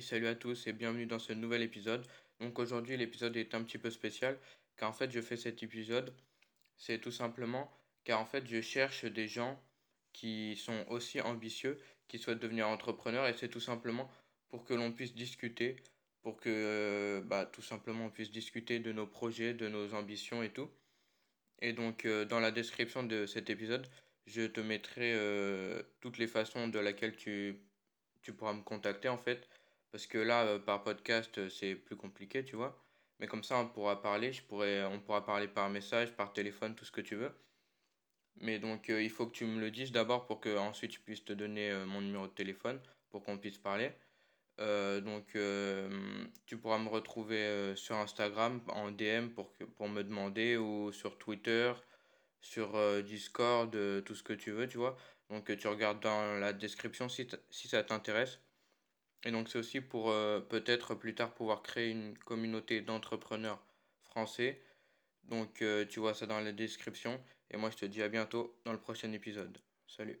Salut à tous et bienvenue dans ce nouvel épisode. Donc aujourd'hui l'épisode est un petit peu spécial car en fait je fais cet épisode, c'est tout simplement car en fait je cherche des gens qui sont aussi ambitieux, qui souhaitent devenir entrepreneurs et c'est tout simplement pour que l'on puisse discuter, pour que euh, bah, tout simplement on puisse discuter de nos projets, de nos ambitions et tout. Et donc euh, dans la description de cet épisode, je te mettrai euh, toutes les façons de laquelle tu, tu pourras me contacter en fait. Parce que là, euh, par podcast, euh, c'est plus compliqué, tu vois. Mais comme ça, on pourra parler, je pourrais, on pourra parler par message, par téléphone, tout ce que tu veux. Mais donc, euh, il faut que tu me le dises d'abord pour que ensuite je puisse te donner mon numéro de téléphone pour qu'on puisse parler. Donc, tu pourras me retrouver sur Instagram en DM pour me demander ou sur Twitter, sur Discord, tout ce que tu veux, tu vois. Donc, tu regardes dans la description si ça t'intéresse. Et donc c'est aussi pour euh, peut-être plus tard pouvoir créer une communauté d'entrepreneurs français. Donc euh, tu vois ça dans la description. Et moi je te dis à bientôt dans le prochain épisode. Salut.